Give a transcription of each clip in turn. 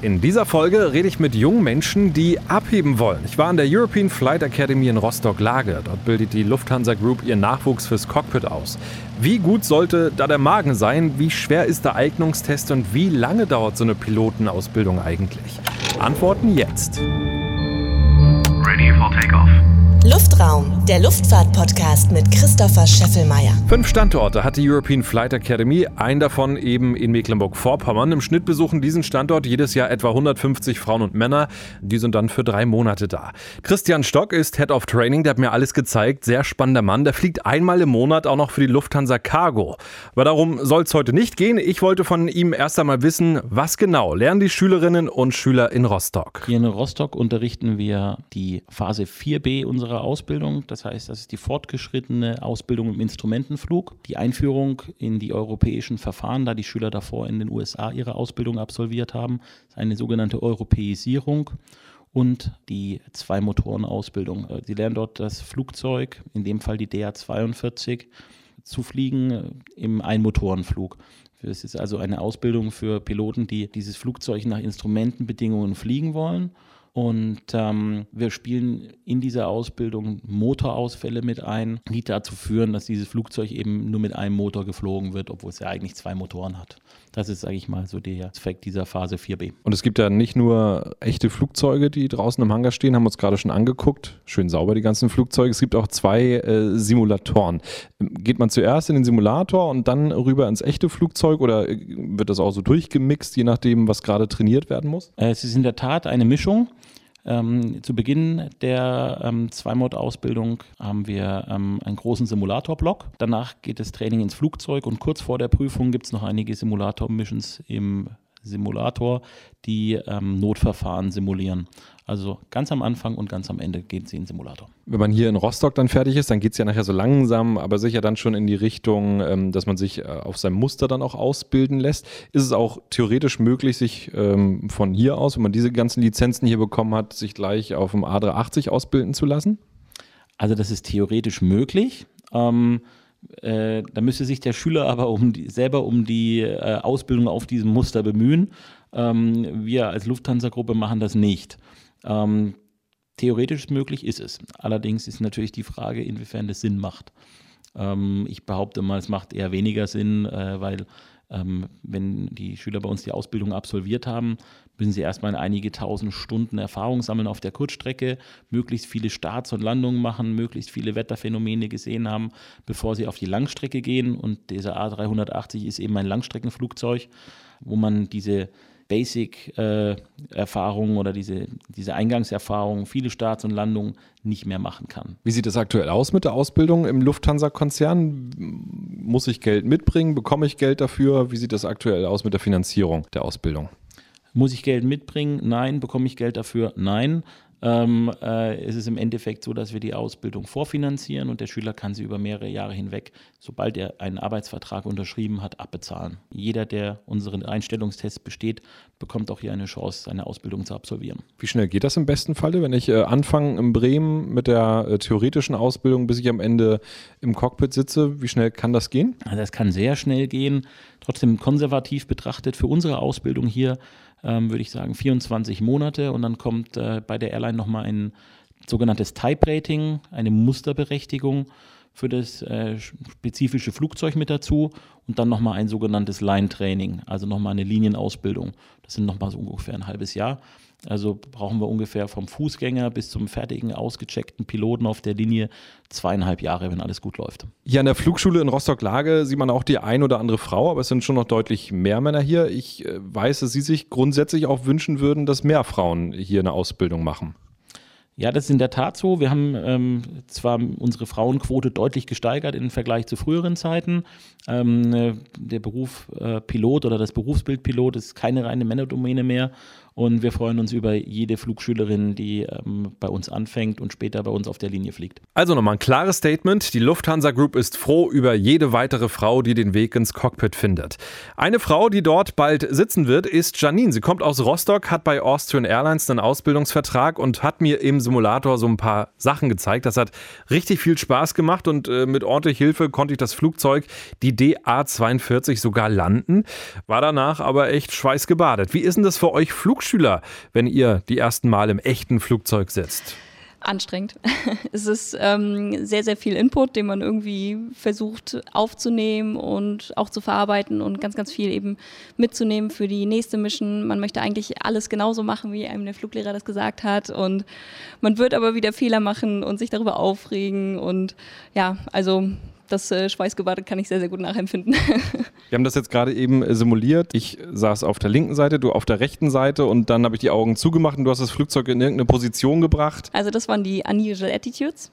In dieser Folge rede ich mit jungen Menschen, die abheben wollen. Ich war an der European Flight Academy in Rostock-Lage. Dort bildet die Lufthansa Group ihren Nachwuchs fürs Cockpit aus. Wie gut sollte da der Magen sein? Wie schwer ist der Eignungstest und wie lange dauert so eine Pilotenausbildung eigentlich? Antworten jetzt. Ready for takeoff. Luftraum, der Luftfahrt-Podcast mit Christopher Scheffelmeier. Fünf Standorte hat die European Flight Academy, ein davon eben in Mecklenburg-Vorpommern. Im Schnitt besuchen diesen Standort jedes Jahr etwa 150 Frauen und Männer. Die sind dann für drei Monate da. Christian Stock ist Head of Training, der hat mir alles gezeigt. Sehr spannender Mann. Der fliegt einmal im Monat auch noch für die Lufthansa Cargo. Aber darum soll es heute nicht gehen. Ich wollte von ihm erst einmal wissen, was genau lernen die Schülerinnen und Schüler in Rostock? Hier in Rostock unterrichten wir die Phase 4b unserer Ausbildung. Das heißt, das ist die fortgeschrittene Ausbildung im Instrumentenflug, die Einführung in die europäischen Verfahren, da die Schüler davor in den USA ihre Ausbildung absolviert haben. Das ist eine sogenannte Europäisierung und die Zwei-Motoren-Ausbildung. Äh, sie lernen dort das Flugzeug, in dem Fall die DA-42, zu fliegen äh, im Einmotorenflug. Es ist also eine Ausbildung für Piloten, die dieses Flugzeug nach Instrumentenbedingungen fliegen wollen und ähm, wir spielen in dieser Ausbildung Motorausfälle mit ein, die dazu führen, dass dieses Flugzeug eben nur mit einem Motor geflogen wird, obwohl es ja eigentlich zwei Motoren hat. Das ist, sage ich mal, so der Effekt dieser Phase 4b. Und es gibt ja nicht nur echte Flugzeuge, die draußen im Hangar stehen, haben wir uns gerade schon angeguckt. Schön sauber, die ganzen Flugzeuge. Es gibt auch zwei äh, Simulatoren. Geht man zuerst in den Simulator und dann rüber ins echte Flugzeug oder äh, wird das auch so durchgemixt, je nachdem, was gerade trainiert werden muss? Äh, es ist in der Tat eine Mischung. Ähm, zu Beginn der ähm, Zweimod-Ausbildung haben wir ähm, einen großen Simulatorblock. Danach geht das Training ins Flugzeug und kurz vor der Prüfung gibt es noch einige Simulator-Missions im Simulator, die ähm, Notverfahren simulieren. Also ganz am Anfang und ganz am Ende geht sie in den Simulator. Wenn man hier in Rostock dann fertig ist, dann geht es ja nachher so langsam, aber sicher dann schon in die Richtung, ähm, dass man sich äh, auf seinem Muster dann auch ausbilden lässt. Ist es auch theoretisch möglich, sich ähm, von hier aus, wenn man diese ganzen Lizenzen hier bekommen hat, sich gleich auf dem A380 ausbilden zu lassen? Also das ist theoretisch möglich. Ähm, äh, da müsste sich der Schüler aber um die, selber um die äh, Ausbildung auf diesem Muster bemühen. Ähm, wir als Lufthansa-Gruppe machen das nicht. Ähm, theoretisch möglich ist es. Allerdings ist natürlich die Frage, inwiefern das Sinn macht. Ähm, ich behaupte mal, es macht eher weniger Sinn, äh, weil wenn die Schüler bei uns die Ausbildung absolviert haben, müssen sie erstmal einige tausend Stunden Erfahrung sammeln auf der Kurzstrecke, möglichst viele Starts und Landungen machen, möglichst viele Wetterphänomene gesehen haben, bevor sie auf die Langstrecke gehen. Und dieser A380 ist eben ein Langstreckenflugzeug, wo man diese Basic-Erfahrungen äh, oder diese, diese Eingangserfahrungen, viele Starts und Landungen nicht mehr machen kann. Wie sieht es aktuell aus mit der Ausbildung im Lufthansa-Konzern? Muss ich Geld mitbringen? Bekomme ich Geld dafür? Wie sieht es aktuell aus mit der Finanzierung der Ausbildung? Muss ich Geld mitbringen? Nein. Bekomme ich Geld dafür? Nein. Ähm, äh, es ist im Endeffekt so, dass wir die Ausbildung vorfinanzieren und der Schüler kann sie über mehrere Jahre hinweg, sobald er einen Arbeitsvertrag unterschrieben hat, abbezahlen. Jeder, der unseren Einstellungstest besteht, bekommt auch hier eine Chance, seine Ausbildung zu absolvieren. Wie schnell geht das im besten Falle, wenn ich äh, anfange in Bremen mit der äh, theoretischen Ausbildung, bis ich am Ende im Cockpit sitze? Wie schnell kann das gehen? Also das kann sehr schnell gehen. Trotzdem konservativ betrachtet für unsere Ausbildung hier ähm, würde ich sagen, 24 Monate. Und dann kommt äh, bei der Airline nochmal ein sogenanntes Type Rating, eine Musterberechtigung für das äh, spezifische Flugzeug mit dazu und dann nochmal ein sogenanntes Line Training, also nochmal eine Linienausbildung. Das sind nochmal so ungefähr ein halbes Jahr. Also brauchen wir ungefähr vom Fußgänger bis zum fertigen, ausgecheckten Piloten auf der Linie zweieinhalb Jahre, wenn alles gut läuft. Hier an der Flugschule in Rostock-Lage sieht man auch die ein oder andere Frau, aber es sind schon noch deutlich mehr Männer hier. Ich äh, weiß, dass Sie sich grundsätzlich auch wünschen würden, dass mehr Frauen hier eine Ausbildung machen. Ja, das ist in der Tat so. Wir haben ähm, zwar unsere Frauenquote deutlich gesteigert im Vergleich zu früheren Zeiten. Ähm, äh, der Beruf äh, Pilot oder das Berufsbild Pilot ist keine reine Männerdomäne mehr. Und wir freuen uns über jede Flugschülerin, die ähm, bei uns anfängt und später bei uns auf der Linie fliegt. Also nochmal ein klares Statement. Die Lufthansa Group ist froh über jede weitere Frau, die den Weg ins Cockpit findet. Eine Frau, die dort bald sitzen wird, ist Janine. Sie kommt aus Rostock, hat bei Austrian Airlines einen Ausbildungsvertrag und hat mir im Simulator so ein paar Sachen gezeigt. Das hat richtig viel Spaß gemacht und äh, mit ordentlich Hilfe konnte ich das Flugzeug, die DA-42, sogar landen. War danach aber echt schweißgebadet. Wie ist denn das für euch Flugschüler? Mitschüler, wenn ihr die ersten Mal im echten Flugzeug sitzt? anstrengend. es ist ähm, sehr, sehr viel Input, den man irgendwie versucht aufzunehmen und auch zu verarbeiten und ganz, ganz viel eben mitzunehmen für die nächste Mission. Man möchte eigentlich alles genauso machen, wie einem der Fluglehrer das gesagt hat. Und man wird aber wieder Fehler machen und sich darüber aufregen. Und ja, also das äh, Schweißgebadet kann ich sehr, sehr gut nachempfinden. Wir haben das jetzt gerade eben äh, simuliert. Ich saß auf der linken Seite, du auf der rechten Seite und dann habe ich die Augen zugemacht und du hast das Flugzeug in irgendeine Position gebracht. Also das waren die Unusual Attitudes.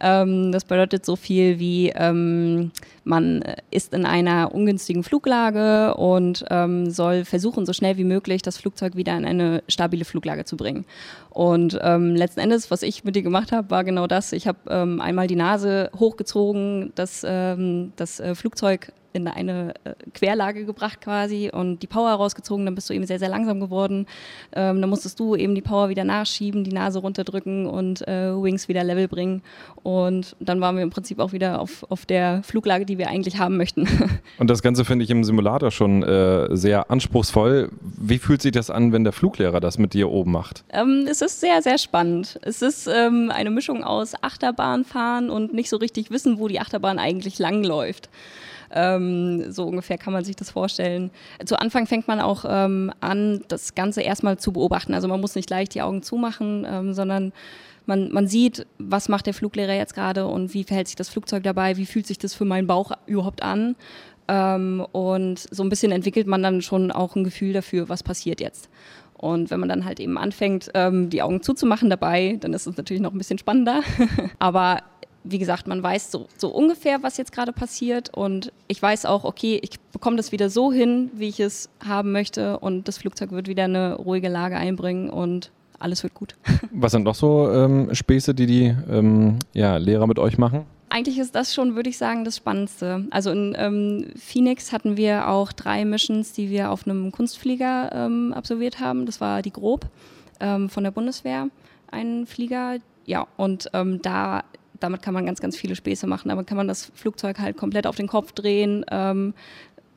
Ähm, das bedeutet so viel wie, ähm, man ist in einer ungünstigen Fluglage und ähm, soll versuchen, so schnell wie möglich das Flugzeug wieder in eine stabile Fluglage zu bringen. Und ähm, letzten Endes, was ich mit dir gemacht habe, war genau das. Ich habe ähm, einmal die Nase hochgezogen, das, ähm, das äh, Flugzeug in eine äh, Querlage gebracht quasi und die Power rausgezogen, dann bist du eben sehr, sehr langsam geworden. Ähm, dann musstest du eben die Power wieder nachschieben, die Nase runterdrücken und äh, Wings wieder level bringen. Und dann waren wir im Prinzip auch wieder auf, auf der Fluglage, die wir eigentlich haben möchten. Und das Ganze finde ich im Simulator schon äh, sehr anspruchsvoll. Wie fühlt sich das an, wenn der Fluglehrer das mit dir oben macht? Ähm, es ist sehr, sehr spannend. Es ist ähm, eine Mischung aus Achterbahnfahren und nicht so richtig wissen, wo die Achterbahn eigentlich langläuft. Ähm, so ungefähr kann man sich das vorstellen. Zu Anfang fängt man auch ähm, an, das Ganze erstmal zu beobachten. Also man muss nicht gleich die Augen zumachen, ähm, sondern man, man sieht, was macht der Fluglehrer jetzt gerade und wie verhält sich das Flugzeug dabei, wie fühlt sich das für meinen Bauch überhaupt an. Ähm, und so ein bisschen entwickelt man dann schon auch ein Gefühl dafür, was passiert jetzt. Und wenn man dann halt eben anfängt, ähm, die Augen zuzumachen dabei, dann ist es natürlich noch ein bisschen spannender. Aber wie gesagt, man weiß so, so ungefähr, was jetzt gerade passiert und ich weiß auch, okay, ich bekomme das wieder so hin, wie ich es haben möchte und das Flugzeug wird wieder eine ruhige Lage einbringen und alles wird gut. Was sind noch so ähm, Späße, die die ähm, ja, Lehrer mit euch machen? Eigentlich ist das schon, würde ich sagen, das Spannendste. Also in ähm, Phoenix hatten wir auch drei Missions, die wir auf einem Kunstflieger ähm, absolviert haben. Das war die Grob ähm, von der Bundeswehr, ein Flieger. Ja, und ähm, da damit kann man ganz, ganz viele Späße machen. Damit kann man das Flugzeug halt komplett auf den Kopf drehen, ähm,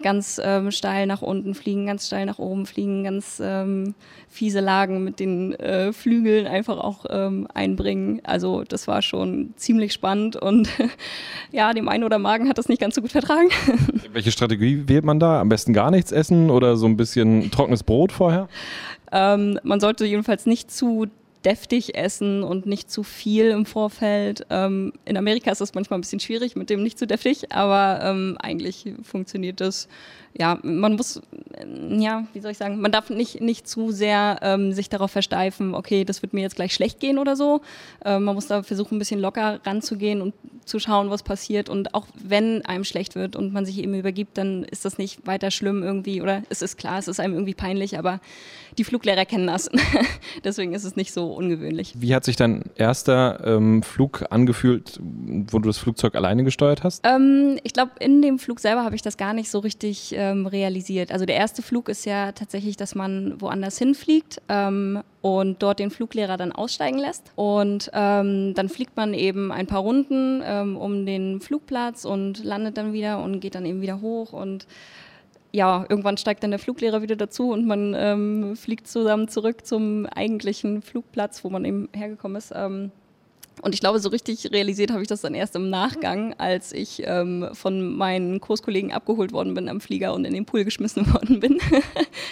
ganz ähm, steil nach unten fliegen, ganz steil nach oben fliegen, ganz ähm, fiese Lagen mit den äh, Flügeln einfach auch ähm, einbringen. Also das war schon ziemlich spannend und ja, dem einen oder Magen hat das nicht ganz so gut vertragen. Welche Strategie wählt man da? Am besten gar nichts essen oder so ein bisschen trockenes Brot vorher? Ähm, man sollte jedenfalls nicht zu deftig essen und nicht zu viel im Vorfeld. Ähm, in Amerika ist das manchmal ein bisschen schwierig mit dem nicht zu deftig, aber ähm, eigentlich funktioniert das. Ja, man muss, ja, wie soll ich sagen, man darf nicht, nicht zu sehr ähm, sich darauf versteifen, okay, das wird mir jetzt gleich schlecht gehen oder so. Ähm, man muss da versuchen, ein bisschen locker ranzugehen und zu schauen, was passiert. Und auch wenn einem schlecht wird und man sich eben übergibt, dann ist das nicht weiter schlimm irgendwie. Oder es ist klar, es ist einem irgendwie peinlich, aber die Fluglehrer kennen das. Deswegen ist es nicht so ungewöhnlich. Wie hat sich dein erster ähm, Flug angefühlt, wo du das Flugzeug alleine gesteuert hast? Ähm, ich glaube, in dem Flug selber habe ich das gar nicht so richtig ähm, realisiert. Also der erste Flug ist ja tatsächlich, dass man woanders hinfliegt ähm, und dort den Fluglehrer dann aussteigen lässt. Und ähm, dann fliegt man eben ein paar Runden ähm, um den Flugplatz und landet dann wieder und geht dann eben wieder hoch und ja, irgendwann steigt dann der Fluglehrer wieder dazu und man ähm, fliegt zusammen zurück zum eigentlichen Flugplatz, wo man eben hergekommen ist. Ähm, und ich glaube, so richtig realisiert habe ich das dann erst im Nachgang, als ich ähm, von meinen Kurskollegen abgeholt worden bin am Flieger und in den Pool geschmissen worden bin.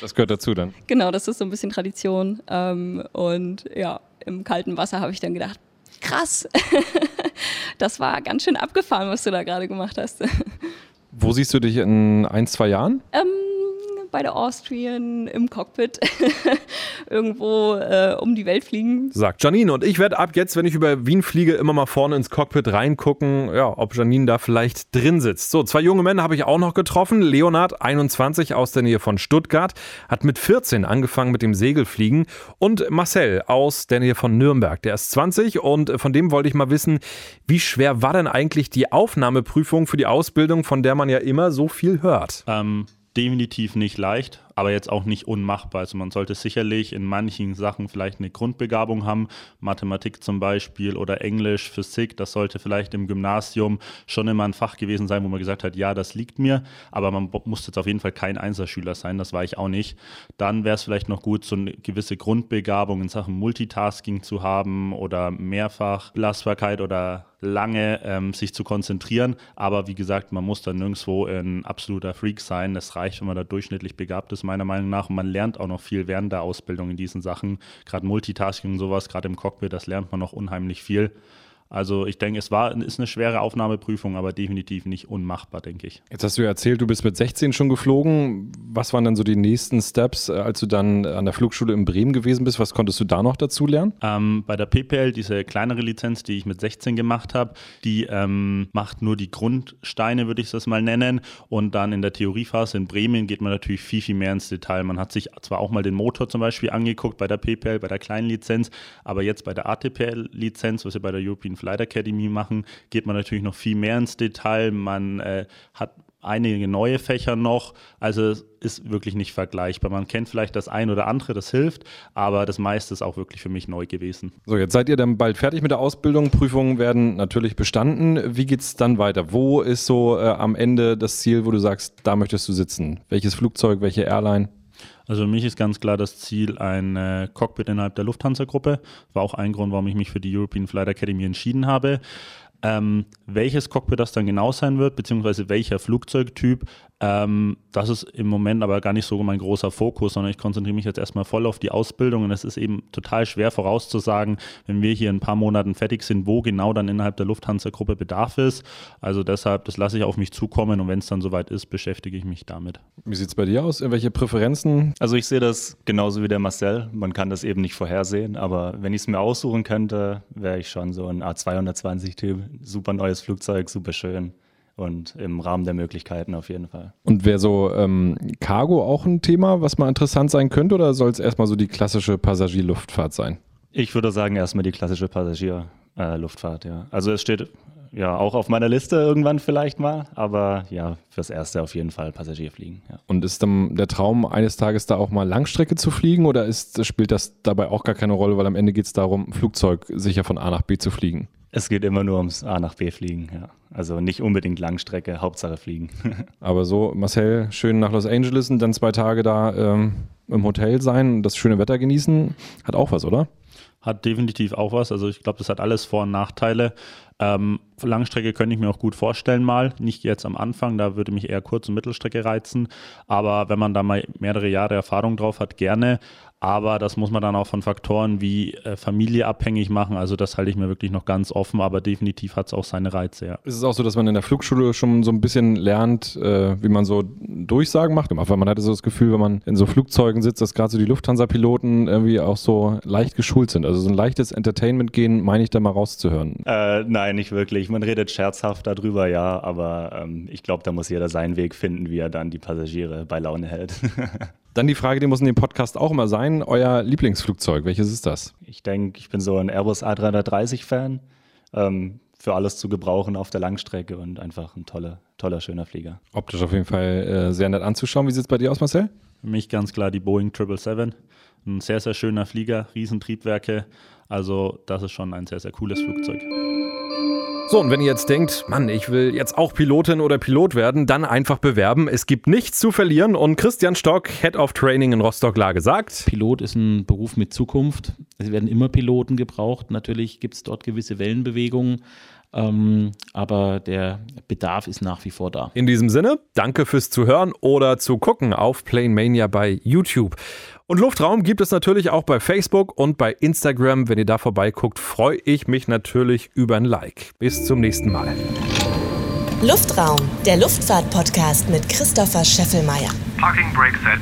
das gehört dazu dann. Genau, das ist so ein bisschen Tradition. Ähm, und ja, im kalten Wasser habe ich dann gedacht, krass, das war ganz schön abgefahren, was du da gerade gemacht hast. Wo siehst du dich in ein, zwei Jahren? Ähm, bei der Austrian im Cockpit irgendwo äh, um die Welt fliegen. Sagt Janine. Und ich werde ab jetzt, wenn ich über Wien fliege, immer mal vorne ins Cockpit reingucken, ja, ob Janine da vielleicht drin sitzt. So, zwei junge Männer habe ich auch noch getroffen. Leonard, 21, aus der Nähe von Stuttgart, hat mit 14 angefangen mit dem Segelfliegen. Und Marcel aus der Nähe von Nürnberg, der ist 20 und von dem wollte ich mal wissen, wie schwer war denn eigentlich die Aufnahmeprüfung für die Ausbildung, von der man ja immer so viel hört? Ähm, definitiv nicht leicht aber jetzt auch nicht unmachbar. Also man sollte sicherlich in manchen Sachen vielleicht eine Grundbegabung haben, Mathematik zum Beispiel oder Englisch, Physik, das sollte vielleicht im Gymnasium schon immer ein Fach gewesen sein, wo man gesagt hat, ja, das liegt mir, aber man muss jetzt auf jeden Fall kein Einserschüler sein, das war ich auch nicht. Dann wäre es vielleicht noch gut, so eine gewisse Grundbegabung in Sachen Multitasking zu haben oder mehrfach Belastbarkeit oder lange ähm, sich zu konzentrieren. Aber wie gesagt, man muss dann nirgendwo ein absoluter Freak sein. Es reicht, wenn man da durchschnittlich begabt ist, meiner Meinung nach. Und man lernt auch noch viel während der Ausbildung in diesen Sachen. Gerade Multitasking und sowas, gerade im Cockpit, das lernt man noch unheimlich viel. Also ich denke, es war, ist eine schwere Aufnahmeprüfung, aber definitiv nicht unmachbar, denke ich. Jetzt hast du ja erzählt, du bist mit 16 schon geflogen. Was waren dann so die nächsten Steps, äh, als du dann an der Flugschule in Bremen gewesen bist? Was konntest du da noch dazu lernen? Ähm, bei der PPL, diese kleinere Lizenz, die ich mit 16 gemacht habe, die ähm, macht nur die Grundsteine, würde ich das mal nennen. Und dann in der Theoriephase in Bremen geht man natürlich viel, viel mehr ins Detail. Man hat sich zwar auch mal den Motor zum Beispiel angeguckt bei der PPL, bei der kleinen Lizenz, aber jetzt bei der ATPL-Lizenz, was wir bei der European Flight Academy machen, geht man natürlich noch viel mehr ins Detail. Man äh, hat einige neue Fächer noch. Also es ist wirklich nicht vergleichbar. Man kennt vielleicht das ein oder andere, das hilft, aber das meiste ist auch wirklich für mich neu gewesen. So, jetzt seid ihr dann bald fertig mit der Ausbildung. Prüfungen werden natürlich bestanden. Wie geht es dann weiter? Wo ist so äh, am Ende das Ziel, wo du sagst, da möchtest du sitzen? Welches Flugzeug, welche Airline? Also für mich ist ganz klar das Ziel ein äh, Cockpit innerhalb der Lufthansa-Gruppe. War auch ein Grund, warum ich mich für die European Flight Academy entschieden habe. Ähm, welches Cockpit das dann genau sein wird, beziehungsweise welcher Flugzeugtyp, ähm, das ist im Moment aber gar nicht so mein großer Fokus, sondern ich konzentriere mich jetzt erstmal voll auf die Ausbildung und es ist eben total schwer vorauszusagen, wenn wir hier in ein paar Monaten fertig sind, wo genau dann innerhalb der Lufthansa-Gruppe Bedarf ist. Also deshalb, das lasse ich auf mich zukommen und wenn es dann soweit ist, beschäftige ich mich damit. Wie sieht es bei dir aus? Irgendwelche Präferenzen? Also ich sehe das genauso wie der Marcel. Man kann das eben nicht vorhersehen, aber wenn ich es mir aussuchen könnte, wäre ich schon so ein A220-Typ. Super neues Flugzeug, super schön und im Rahmen der Möglichkeiten auf jeden Fall. Und wäre so ähm, Cargo auch ein Thema, was mal interessant sein könnte, oder soll es erstmal so die klassische Passagierluftfahrt sein? Ich würde sagen, erstmal die klassische Passagierluftfahrt, äh, ja. Also es steht ja auch auf meiner Liste irgendwann vielleicht mal, aber ja, fürs Erste auf jeden Fall Passagierfliegen. Ja. Und ist dann der Traum, eines Tages da auch mal Langstrecke zu fliegen oder ist, spielt das dabei auch gar keine Rolle, weil am Ende geht es darum, ein Flugzeug sicher von A nach B zu fliegen? Es geht immer nur ums A nach B fliegen, ja. Also nicht unbedingt Langstrecke, Hauptsache fliegen. Aber so, Marcel, schön nach Los Angeles und dann zwei Tage da ähm, im Hotel sein, das schöne Wetter genießen, hat auch was, oder? Hat definitiv auch was. Also ich glaube, das hat alles Vor- und Nachteile. Ähm, Langstrecke könnte ich mir auch gut vorstellen mal. Nicht jetzt am Anfang, da würde mich eher Kurz- und Mittelstrecke reizen. Aber wenn man da mal mehrere Jahre Erfahrung drauf hat, gerne. Aber das muss man dann auch von Faktoren wie äh, Familie abhängig machen. Also das halte ich mir wirklich noch ganz offen, aber definitiv hat es auch seine Reize. Ja. Ist es auch so, dass man in der Flugschule schon so ein bisschen lernt, äh, wie man so Durchsagen macht? Weil man hatte so das Gefühl, wenn man in so Flugzeugen sitzt, dass gerade so die Lufthansa-Piloten irgendwie auch so leicht geschult sind. Also so ein leichtes Entertainment-Gehen meine ich da mal rauszuhören. Äh, nein, nicht wirklich. Man redet scherzhaft darüber, ja, aber ähm, ich glaube, da muss jeder seinen Weg finden, wie er dann die Passagiere bei Laune hält. Dann die Frage, die muss in dem Podcast auch immer sein: Euer Lieblingsflugzeug, welches ist das? Ich denke, ich bin so ein Airbus A330-Fan. Ähm, für alles zu gebrauchen auf der Langstrecke und einfach ein toller, toller, schöner Flieger. Optisch auf jeden Fall äh, sehr nett anzuschauen. Wie sieht es bei dir aus, Marcel? Für mich ganz klar die Boeing 777. Ein sehr, sehr schöner Flieger, Riesentriebwerke. Also, das ist schon ein sehr, sehr cooles Flugzeug. So, und wenn ihr jetzt denkt, Mann, ich will jetzt auch Pilotin oder Pilot werden, dann einfach bewerben. Es gibt nichts zu verlieren. Und Christian Stock, Head of Training in Rostock-Lage, sagt: Pilot ist ein Beruf mit Zukunft. Es werden immer Piloten gebraucht. Natürlich gibt es dort gewisse Wellenbewegungen. Ähm, aber der Bedarf ist nach wie vor da. In diesem Sinne, danke fürs Zuhören oder zu gucken auf Plane Mania bei YouTube. Und Luftraum gibt es natürlich auch bei Facebook und bei Instagram. Wenn ihr da vorbeiguckt, freue ich mich natürlich über ein Like. Bis zum nächsten Mal. Luftraum, der Luftfahrt-Podcast mit Christopher Scheffelmeier. Parking brake set.